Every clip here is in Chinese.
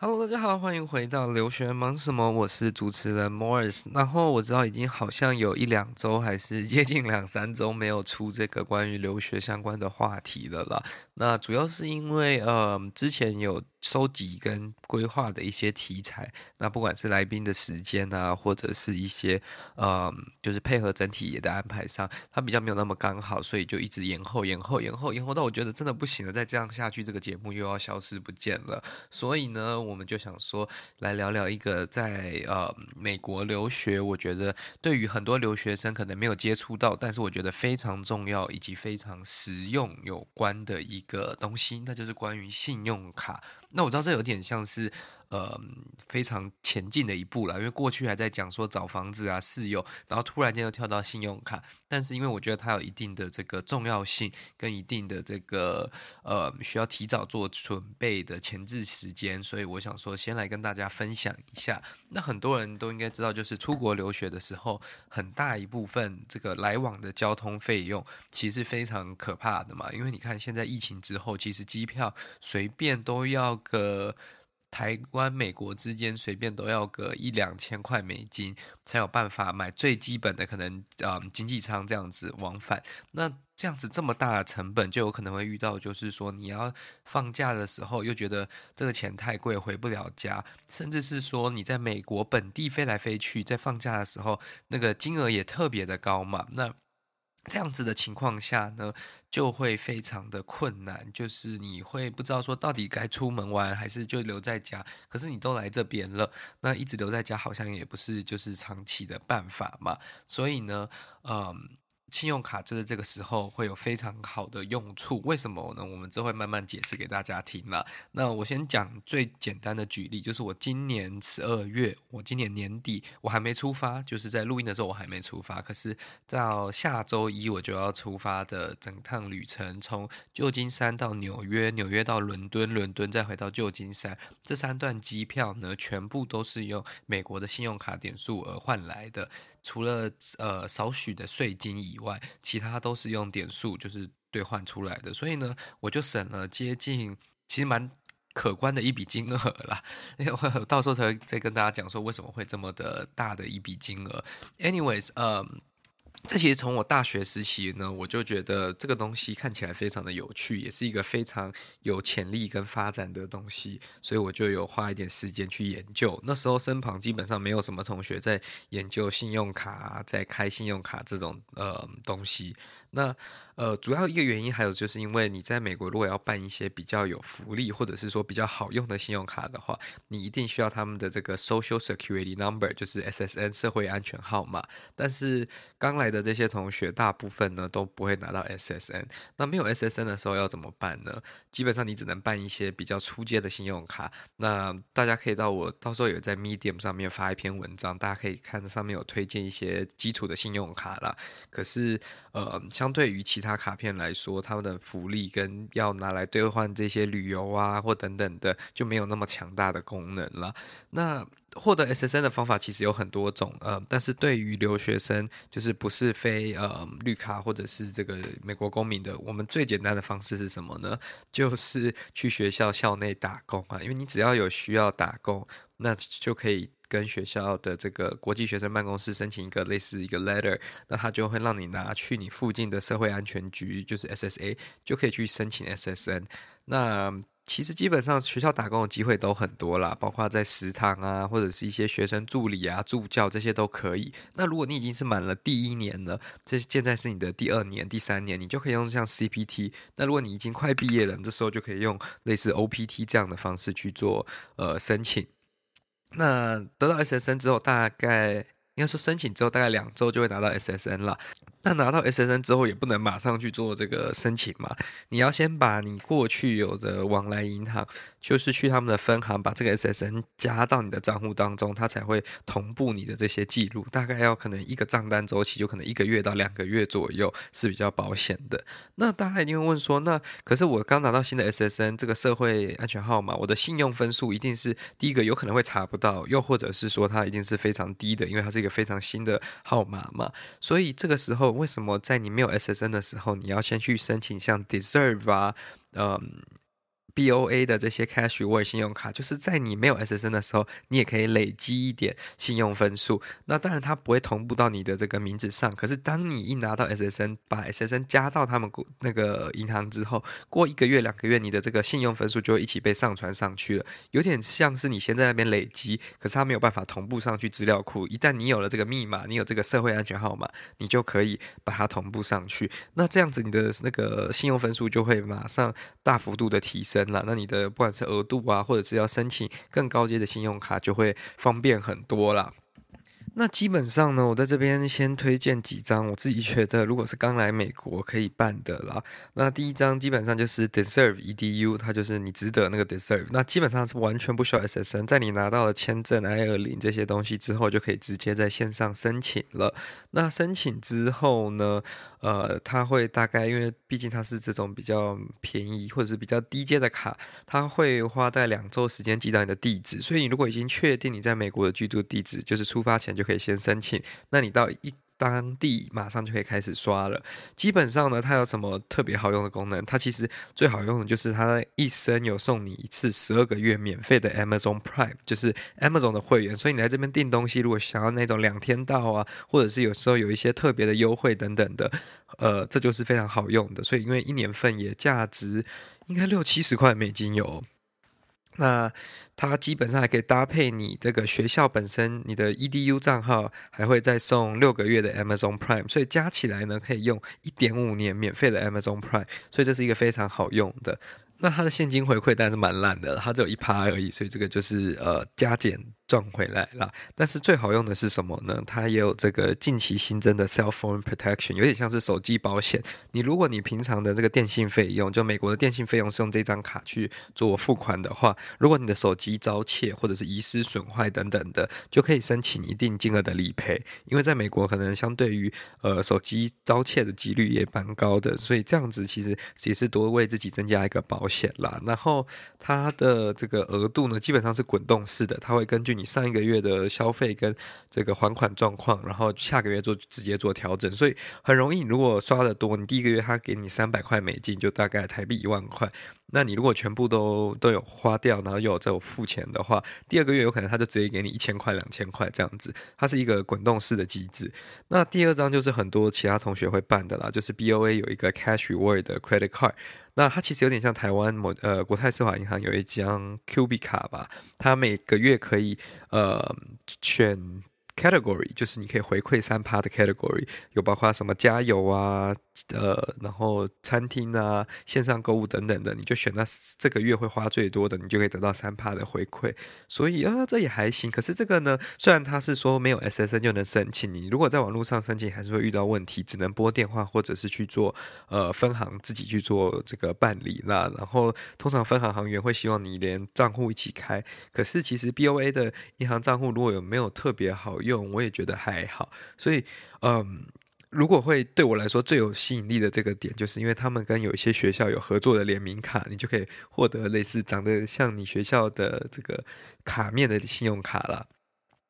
Hello，大家好，欢迎回到留学忙什么？我是主持人 Morris。然后我知道已经好像有一两周，还是接近两三周没有出这个关于留学相关的话题的了。那主要是因为呃，之前有。收集跟规划的一些题材，那不管是来宾的时间啊，或者是一些呃，就是配合整体的安排上，它比较没有那么刚好，所以就一直延后、延后、延后、延后到我觉得真的不行了，再这样下去，这个节目又要消失不见了。所以呢，我们就想说来聊聊一个在呃美国留学，我觉得对于很多留学生可能没有接触到，但是我觉得非常重要以及非常实用有关的一个东西，那就是关于信用卡。那我知道这有点像是，呃，非常前进的一步了，因为过去还在讲说找房子啊、室友，然后突然间又跳到信用卡。但是因为我觉得它有一定的这个重要性，跟一定的这个呃需要提早做准备的前置时间，所以我想说先来跟大家分享一下。那很多人都应该知道，就是出国留学的时候，很大一部分这个来往的交通费用其实非常可怕的嘛，因为你看现在疫情之后，其实机票随便都要个。台湾、美国之间随便都要个一两千块美金，才有办法买最基本的可能，嗯，经济舱这样子往返。那这样子这么大的成本，就有可能会遇到，就是说你要放假的时候又觉得这个钱太贵，回不了家，甚至是说你在美国本地飞来飞去，在放假的时候那个金额也特别的高嘛。那这样子的情况下呢，就会非常的困难，就是你会不知道说到底该出门玩还是就留在家。可是你都来这边了，那一直留在家好像也不是就是长期的办法嘛。所以呢，嗯。信用卡就是这个时候会有非常好的用处，为什么呢？我们就会慢慢解释给大家听了。那我先讲最简单的举例，就是我今年十二月，我今年年底我还没出发，就是在录音的时候我还没出发，可是到下周一我就要出发的整趟旅程，从旧金山到纽约，纽约到伦敦，伦敦再回到旧金山，这三段机票呢，全部都是用美国的信用卡点数而换来的。除了呃少许的税金以外，其他都是用点数就是兑换出来的，所以呢，我就省了接近其实蛮可观的一笔金额啦。因为我到时候才会再跟大家讲说为什么会这么的大的一笔金额。Anyways，嗯。这其实从我大学时期呢，我就觉得这个东西看起来非常的有趣，也是一个非常有潜力跟发展的东西，所以我就有花一点时间去研究。那时候身旁基本上没有什么同学在研究信用卡，在开信用卡这种呃东西。那呃，主要一个原因还有就是因为你在美国如果要办一些比较有福利或者是说比较好用的信用卡的话，你一定需要他们的这个 Social Security Number，就是 SSN 社会安全号码。但是刚来的这些同学大部分呢都不会拿到 SSN。那没有 SSN 的时候要怎么办呢？基本上你只能办一些比较初阶的信用卡。那大家可以到我到时候有在 Medium 上面发一篇文章，大家可以看上面有推荐一些基础的信用卡啦。可是呃。相对于其他卡片来说，他们的福利跟要拿来兑换这些旅游啊或等等的，就没有那么强大的功能了。那获得 SSN 的方法其实有很多种，呃，但是对于留学生，就是不是非呃绿卡或者是这个美国公民的，我们最简单的方式是什么呢？就是去学校校内打工啊，因为你只要有需要打工，那就可以。跟学校的这个国际学生办公室申请一个类似一个 letter，那他就会让你拿去你附近的社会安全局，就是 SSA，就可以去申请 SSN。那其实基本上学校打工的机会都很多啦，包括在食堂啊，或者是一些学生助理啊、助教这些都可以。那如果你已经是满了第一年了，这现在是你的第二年、第三年，你就可以用像 CPT。那如果你已经快毕业了，这时候就可以用类似 OPT 这样的方式去做呃申请。那得到 SSN 之后，大概应该说申请之后大概两周就会拿到 SSN 了。那拿到 SSN 之后，也不能马上去做这个申请嘛？你要先把你过去有的往来银行，就是去他们的分行，把这个 SSN 加到你的账户当中，它才会同步你的这些记录。大概要可能一个账单周期，就可能一个月到两个月左右是比较保险的。那大家一定会问说，那可是我刚拿到新的 SSN 这个社会安全号码，我的信用分数一定是第一个有可能会查不到，又或者是说它一定是非常低的，因为它是一个非常新的号码嘛。所以这个时候。为什么在你没有 SSN 的时候，你要先去申请像 Deserve 啊，嗯。BOA 的这些 cashware 信用卡，就是在你没有 SSN 的时候，你也可以累积一点信用分数。那当然，它不会同步到你的这个名字上。可是，当你一拿到 SSN，把 SSN 加到他们那个银行之后，过一个月、两个月，你的这个信用分数就会一起被上传上去了。有点像是你先在那边累积，可是它没有办法同步上去资料库。一旦你有了这个密码，你有这个社会安全号码，你就可以把它同步上去。那这样子，你的那个信用分数就会马上大幅度的提升。那你的不管是额度啊，或者是要申请更高阶的信用卡，就会方便很多啦。那基本上呢，我在这边先推荐几张我自己觉得，如果是刚来美国可以办的啦。那第一张基本上就是 Deserve EDU，它就是你值得那个 Deserve。那基本上是完全不需要 SSN，在你拿到了签证 I-20 这些东西之后，就可以直接在线上申请了。那申请之后呢，呃，他会大概因为毕竟它是这种比较便宜或者是比较低阶的卡，他会花在两周时间寄到你的地址。所以你如果已经确定你在美国的居住地址，就是出发前就。可以先申请，那你到一当地马上就可以开始刷了。基本上呢，它有什么特别好用的功能？它其实最好用的就是它一生有送你一次十二个月免费的 Amazon Prime，就是 Amazon 的会员。所以你来这边订东西，如果想要那种两天到啊，或者是有时候有一些特别的优惠等等的，呃，这就是非常好用的。所以因为一年份也价值应该六七十块美金有。那它基本上还可以搭配你这个学校本身，你的 EDU 账号还会再送六个月的 Amazon Prime，所以加起来呢，可以用一点五年免费的 Amazon Prime，所以这是一个非常好用的。那它的现金回馈当然是蛮烂的，它只有一趴而已，所以这个就是呃加减。赚回来了，但是最好用的是什么呢？它也有这个近期新增的 Cell Phone Protection，有点像是手机保险。你如果你平常的这个电信费用，就美国的电信费用是用这张卡去做付款的话，如果你的手机遭窃或者是遗失损坏等等的，就可以申请一定金额的理赔。因为在美国可能相对于呃手机遭窃的几率也蛮高的，所以这样子其实也是多为自己增加一个保险啦。然后它的这个额度呢，基本上是滚动式的，它会根据你上一个月的消费跟这个还款状况，然后下个月做直接做调整，所以很容易。如果刷得多，你第一个月他给你三百块美金，就大概台币一万块。那你如果全部都都有花掉，然后又有这种付钱的话，第二个月有可能他就直接给你一千块、两千块这样子。它是一个滚动式的机制。那第二张就是很多其他同学会办的啦，就是 BOA 有一个 Cash Reward 的 Credit Card。那它其实有点像台湾某呃国泰世华银行有一张 Q 币卡吧，它每个月可以呃选。Category 就是你可以回馈三趴的 Category，有包括什么加油啊，呃，然后餐厅啊、线上购物等等的，你就选那这个月会花最多的，你就可以得到三趴的回馈。所以啊，这也还行。可是这个呢，虽然他是说没有 SSN 就能申请，你如果在网络上申请，还是会遇到问题，只能拨电话或者是去做呃分行自己去做这个办理啦。然后通常分行行员会希望你连账户一起开，可是其实 BOA 的银行账户如果有没有特别好。用我也觉得还好，所以嗯，如果会对我来说最有吸引力的这个点，就是因为他们跟有一些学校有合作的联名卡，你就可以获得类似长得像你学校的这个卡面的信用卡了。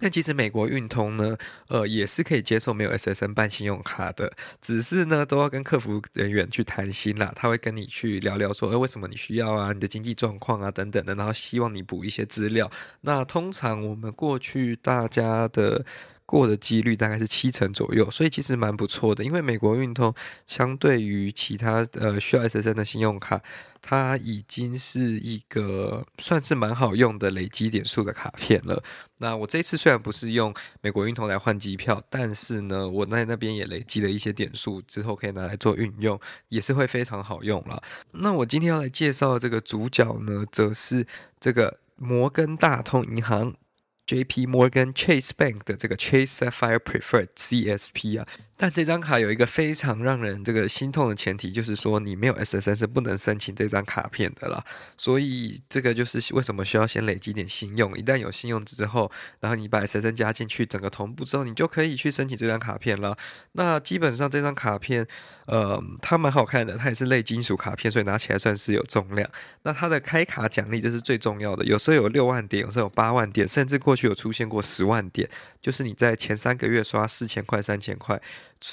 那其实美国运通呢，呃，也是可以接受没有 SSN 办信用卡的，只是呢都要跟客服人员去谈心啦，他会跟你去聊聊说，哎，为什么你需要啊？你的经济状况啊等等的，然后希望你补一些资料。那通常我们过去大家的。过的几率大概是七成左右，所以其实蛮不错的。因为美国运通相对于其他呃需要 SSN 的信用卡，它已经是一个算是蛮好用的累积点数的卡片了。那我这次虽然不是用美国运通来换机票，但是呢，我在那边也累积了一些点数，之后可以拿来做运用，也是会非常好用了。那我今天要来介绍的这个主角呢，则是这个摩根大通银行。J.P. Morgan Chase Bank 的这个 Chase Sapphire Preferred CSP 啊， 但这张卡有一个非常让人这个心痛的前提，就是说你没有 SSN 是不能申请这张卡片的啦。所以这个就是为什么需要先累积点信用，一旦有信用之后，然后你把 SSN 加进去，整个同步之后，你就可以去申请这张卡片了。那基本上这张卡片，呃，它蛮好看的，它也是类金属卡片，所以拿起来算是有重量。那它的开卡奖励这是最重要的，有时候有六万点，有时候有八万点，甚至过去。有出现过十万点，就是你在前三个月刷四千块、三千块，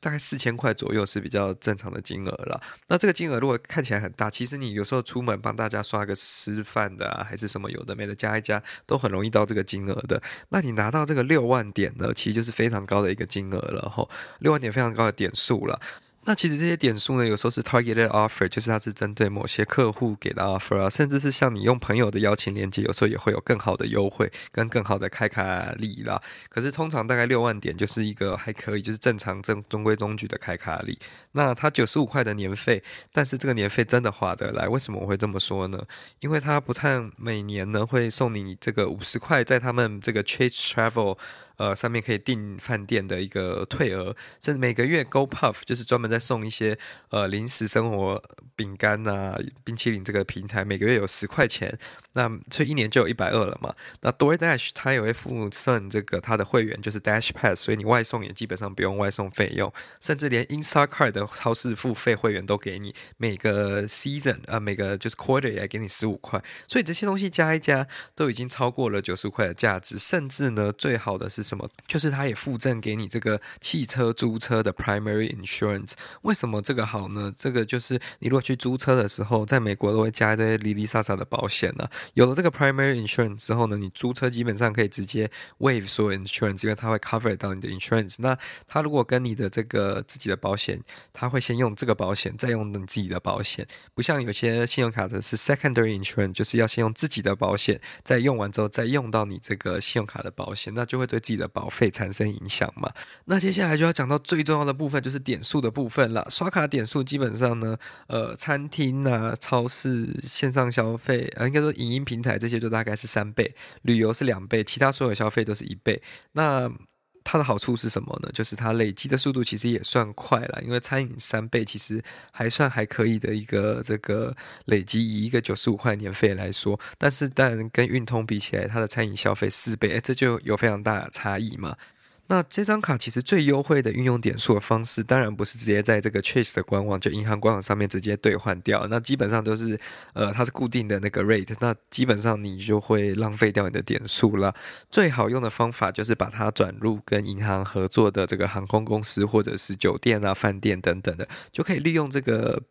大概四千块左右是比较正常的金额了。那这个金额如果看起来很大，其实你有时候出门帮大家刷个吃饭的啊，还是什么有的没的加一加，都很容易到这个金额的。那你拿到这个六万点呢，其实就是非常高的一个金额了哈，六万点非常高的点数了。那其实这些点数呢，有时候是 targeted offer，就是它是针对某些客户给的 offer 啊，甚至是像你用朋友的邀请链接，有时候也会有更好的优惠跟更好的开卡礼啦。可是通常大概六万点就是一个还可以，就是正常正中规中矩的开卡礼。那它九十五块的年费，但是这个年费真的划得来？为什么我会这么说呢？因为它不但每年呢会送你这个五十块，在他们这个 Chase Travel。呃，上面可以订饭店的一个退额，甚至每个月 GoPuff 就是专门在送一些呃零食、生活饼干呐、冰淇淋这个平台，每个月有十块钱，那所以一年就有一百二了嘛。那 DoorDash 它也会附赠这个它的会员，就是 Dash Pass，所以你外送也基本上不用外送费用，甚至连 Instacart 的超市付费会员都给你，每个 Season 呃每个就是 Quarter 也给你十五块，所以这些东西加一加都已经超过了九十五块的价值，甚至呢最好的是。什么？就是它也附赠给你这个汽车租车的 primary insurance。为什么这个好呢？这个就是你如果去租车的时候，在美国都会加一堆零零散散的保险呢、有了这个 primary insurance 之后呢，你租车基本上可以直接 waive 所有 insurance，因为它会 cover 到你的 insurance。那他如果跟你的这个自己的保险，它会先用这个保险，再用你自己的保险。不像有些信用卡的是 secondary insurance，就是要先用自己的保险，再用完之后再用到你这个信用卡的保险，那就会对自己的保费产生影响嘛？那接下来就要讲到最重要的部分，就是点数的部分了。刷卡点数基本上呢，呃，餐厅啊、超市、线上消费，呃，应该说影音平台这些就大概是三倍，旅游是两倍，其他所有消费都是一倍。那它的好处是什么呢？就是它累积的速度其实也算快了，因为餐饮三倍其实还算还可以的一个这个累积，以一个九十五块年费来说，但是但跟运通比起来，它的餐饮消费四倍，诶，这就有非常大的差异嘛。那这张卡其实最优惠的运用点数的方式，当然不是直接在这个 Chase 的官网，就银行官网上面直接兑换掉。那基本上都是，呃，它是固定的那个 rate，那基本上你就会浪费掉你的点数了。最好用的方法就是把它转入跟银行合作的这个航空公司或者是酒店啊、饭店等等的，就可以利用这个。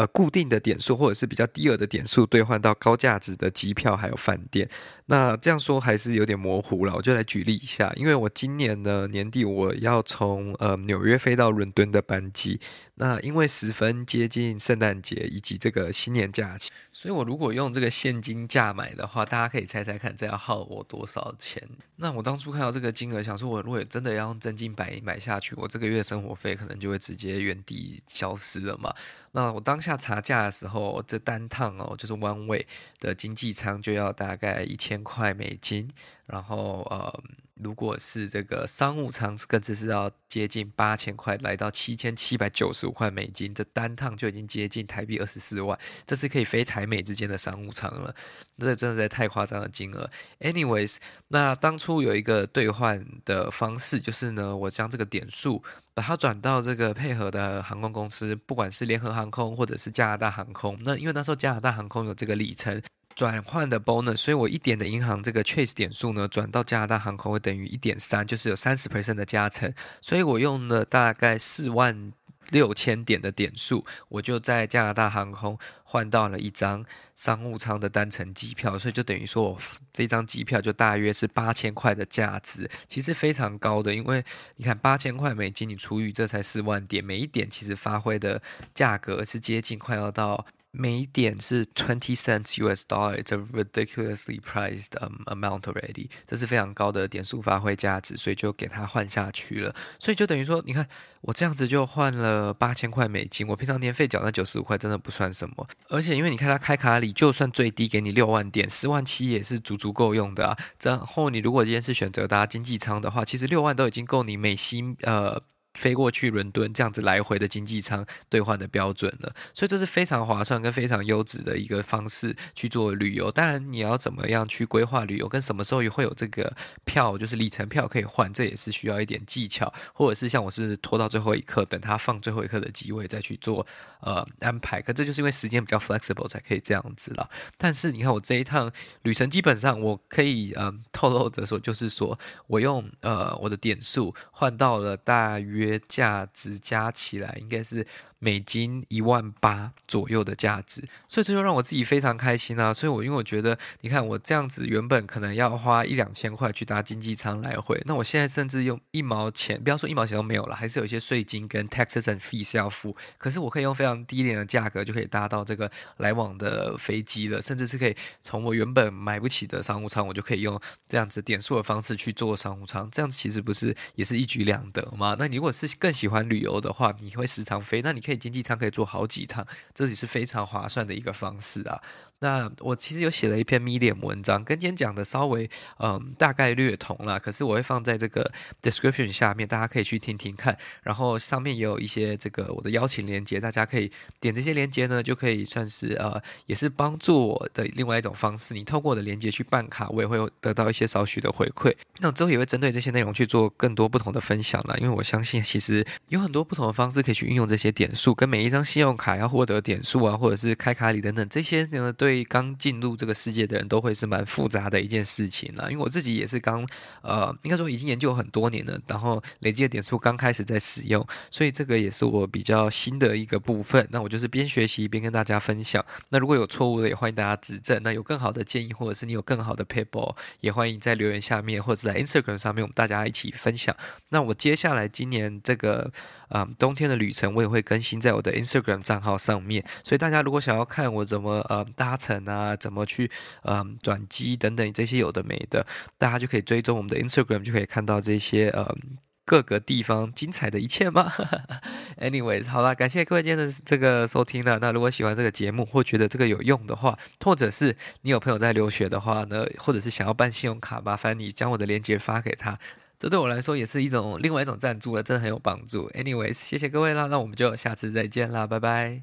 呃，固定的点数或者是比较低额的点数兑换到高价值的机票还有饭店，那这样说还是有点模糊了。我就来举例一下，因为我今年呢年底我要从呃纽约飞到伦敦的班机，那因为十分接近圣诞节以及这个新年假期，所以我如果用这个现金价买的话，大家可以猜猜看这要耗我多少钱？那我当初看到这个金额，想说我如果真的要用真金白银买下去，我这个月生活费可能就会直接原地消失了嘛。那我当下下查价的时候，这单趟哦，就是弯位的经济舱就要大概一千块美金，然后呃，如果是这个商务舱，更只是要接近八千块，来到七千七百九十五块美金，这单趟就已经接近台币二十四万，这是可以飞台美之间的商务舱了，这真的是太夸张的金额。Anyways，那当初有一个兑换的方式，就是呢，我将这个点数。把它转到这个配合的航空公司，不管是联合航空或者是加拿大航空。那因为那时候加拿大航空有这个里程转换的 bonus，所以我一点的银行这个 Chase 点数呢，转到加拿大航空会等于一点三，就是有三十 percent 的加成。所以我用了大概四万。六千点的点数，我就在加拿大航空换到了一张商务舱的单程机票，所以就等于说我这张机票就大约是八千块的价值，其实非常高的，因为你看八千块美金，你除以这才四万点，每一点其实发挥的价格是接近快要到每一点是 twenty cents US dollar，it's a ridiculously priced amount already，这是非常高的点数发挥价值，所以就给它换下去了。所以就等于说，你看我这样子就换了八千块美金，我平常年费缴那九十五块真的不算什么。而且因为你看它开卡里，就算最低给你六万点，十万七也是足足够用的啊。然后你如果今天是选择搭经济舱的话，其实六万都已经够你美西呃。飞过去伦敦这样子来回的经济舱兑换的标准了，所以这是非常划算跟非常优质的一个方式去做旅游。当然，你要怎么样去规划旅游，跟什么时候也会有这个票，就是里程票可以换，这也是需要一点技巧，或者是像我是拖到最后一刻，等他放最后一刻的机位再去做呃安排。可这就是因为时间比较 flexible 才可以这样子了。但是你看我这一趟旅程，基本上我可以嗯、透露的说，就是说我用呃我的点数换到了大约。价值加起来应该是。美金一万八左右的价值，所以这就让我自己非常开心啊！所以我因为我觉得，你看我这样子原本可能要花一两千块去搭经济舱来回，那我现在甚至用一毛钱，不要说一毛钱都没有了，还是有一些税金跟 taxes and fees 要付，可是我可以用非常低廉的价格就可以搭到这个来往的飞机了，甚至是可以从我原本买不起的商务舱，我就可以用这样子点数的方式去做商务舱，这样子其实不是也是一举两得吗？那你如果是更喜欢旅游的话，你会时常飞，那你可以。经济舱可以坐好几趟，这也是非常划算的一个方式啊。那我其实有写了一篇 Medium 文章，跟今天讲的稍微嗯大概略同啦。可是我会放在这个 description 下面，大家可以去听听看。然后上面也有一些这个我的邀请链接，大家可以点这些链接呢，就可以算是呃也是帮助我的另外一种方式。你透过我的链接去办卡，我也会得到一些少许的回馈。那我之后也会针对这些内容去做更多不同的分享啦，因为我相信其实有很多不同的方式可以去运用这些点数，跟每一张信用卡要获得点数啊，或者是开卡礼等等这些呢，对。刚进入这个世界的人都会是蛮复杂的一件事情啦，因为我自己也是刚呃，应该说已经研究很多年了，然后累积的点数刚开始在使用，所以这个也是我比较新的一个部分。那我就是边学习边跟大家分享。那如果有错误的，也欢迎大家指正。那有更好的建议，或者是你有更好的 paper，，也欢迎在留言下面，或者是在 Instagram 上面，我们大家一起分享。那我接下来今年这个啊、冬天的旅程，我也会更新在我的 Instagram 账号上面。所以大家如果想要看我怎么呃搭。乘啊，怎么去嗯转机等等这些有的没的，大家就可以追踪我们的 Instagram，就可以看到这些嗯各个地方精彩的一切吗？Anyways，好啦，感谢各位今天的这个收听了。那如果喜欢这个节目或觉得这个有用的话，或者是你有朋友在留学的话呢，或者是想要办信用卡，麻烦你将我的链接发给他，这对我来说也是一种另外一种赞助了，真的很有帮助。Anyways，谢谢各位啦，那我们就下次再见啦，拜拜。